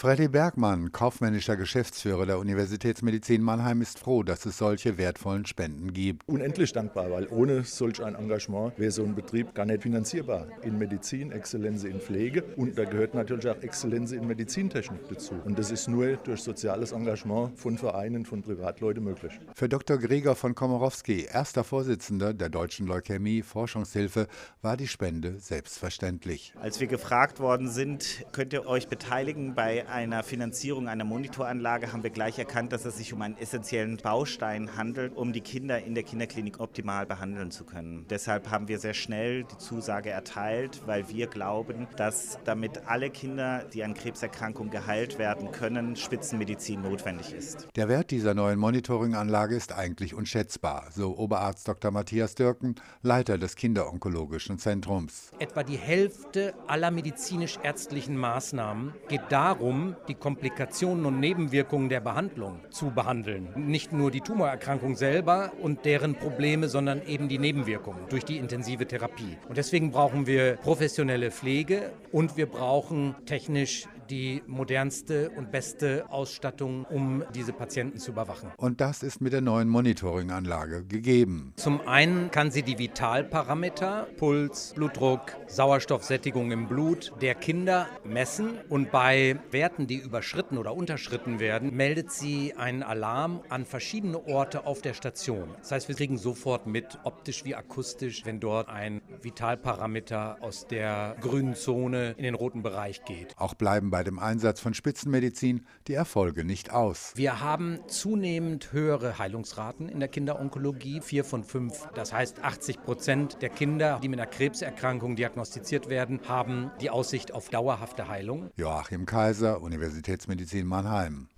Freddy Bergmann, kaufmännischer Geschäftsführer der Universitätsmedizin Mannheim, ist froh, dass es solche wertvollen Spenden gibt. Unendlich dankbar, weil ohne solch ein Engagement wäre so ein Betrieb gar nicht finanzierbar. In Medizin, Exzellenz in Pflege und da gehört natürlich auch Exzellenz in Medizintechnik dazu. Und das ist nur durch soziales Engagement von Vereinen, von Privatleuten möglich. Für Dr. Gregor von Komorowski, erster Vorsitzender der Deutschen Leukämie Forschungshilfe, war die Spende selbstverständlich. Als wir gefragt worden sind, könnt ihr euch beteiligen bei einer Finanzierung einer Monitoranlage, haben wir gleich erkannt, dass es sich um einen essentiellen Baustein handelt, um die Kinder in der Kinderklinik optimal behandeln zu können. Deshalb haben wir sehr schnell die Zusage erteilt, weil wir glauben, dass damit alle Kinder, die an Krebserkrankungen geheilt werden können, Spitzenmedizin notwendig ist. Der Wert dieser neuen Monitoringanlage ist eigentlich unschätzbar, so Oberarzt Dr. Matthias Dürken, Leiter des Kinderonkologischen Zentrums. Etwa die Hälfte aller medizinisch-ärztlichen Maßnahmen geht darum, die Komplikationen und Nebenwirkungen der Behandlung zu behandeln. Nicht nur die Tumorerkrankung selber und deren Probleme, sondern eben die Nebenwirkungen durch die intensive Therapie. Und deswegen brauchen wir professionelle Pflege und wir brauchen technisch die modernste und beste Ausstattung, um diese Patienten zu überwachen. Und das ist mit der neuen Monitoringanlage gegeben. Zum einen kann sie die Vitalparameter, Puls, Blutdruck, Sauerstoffsättigung im Blut der Kinder messen und bei Werten, die überschritten oder unterschritten werden, meldet sie einen Alarm an verschiedene Orte auf der Station. Das heißt, wir kriegen sofort mit, optisch wie akustisch, wenn dort ein Vitalparameter aus der grünen Zone in den roten Bereich geht. Auch bleiben bei bei dem Einsatz von Spitzenmedizin die Erfolge nicht aus. Wir haben zunehmend höhere Heilungsraten in der Kinderonkologie, vier von fünf. Das heißt, 80 Prozent der Kinder, die mit einer Krebserkrankung diagnostiziert werden, haben die Aussicht auf dauerhafte Heilung. Joachim Kaiser, Universitätsmedizin Mannheim.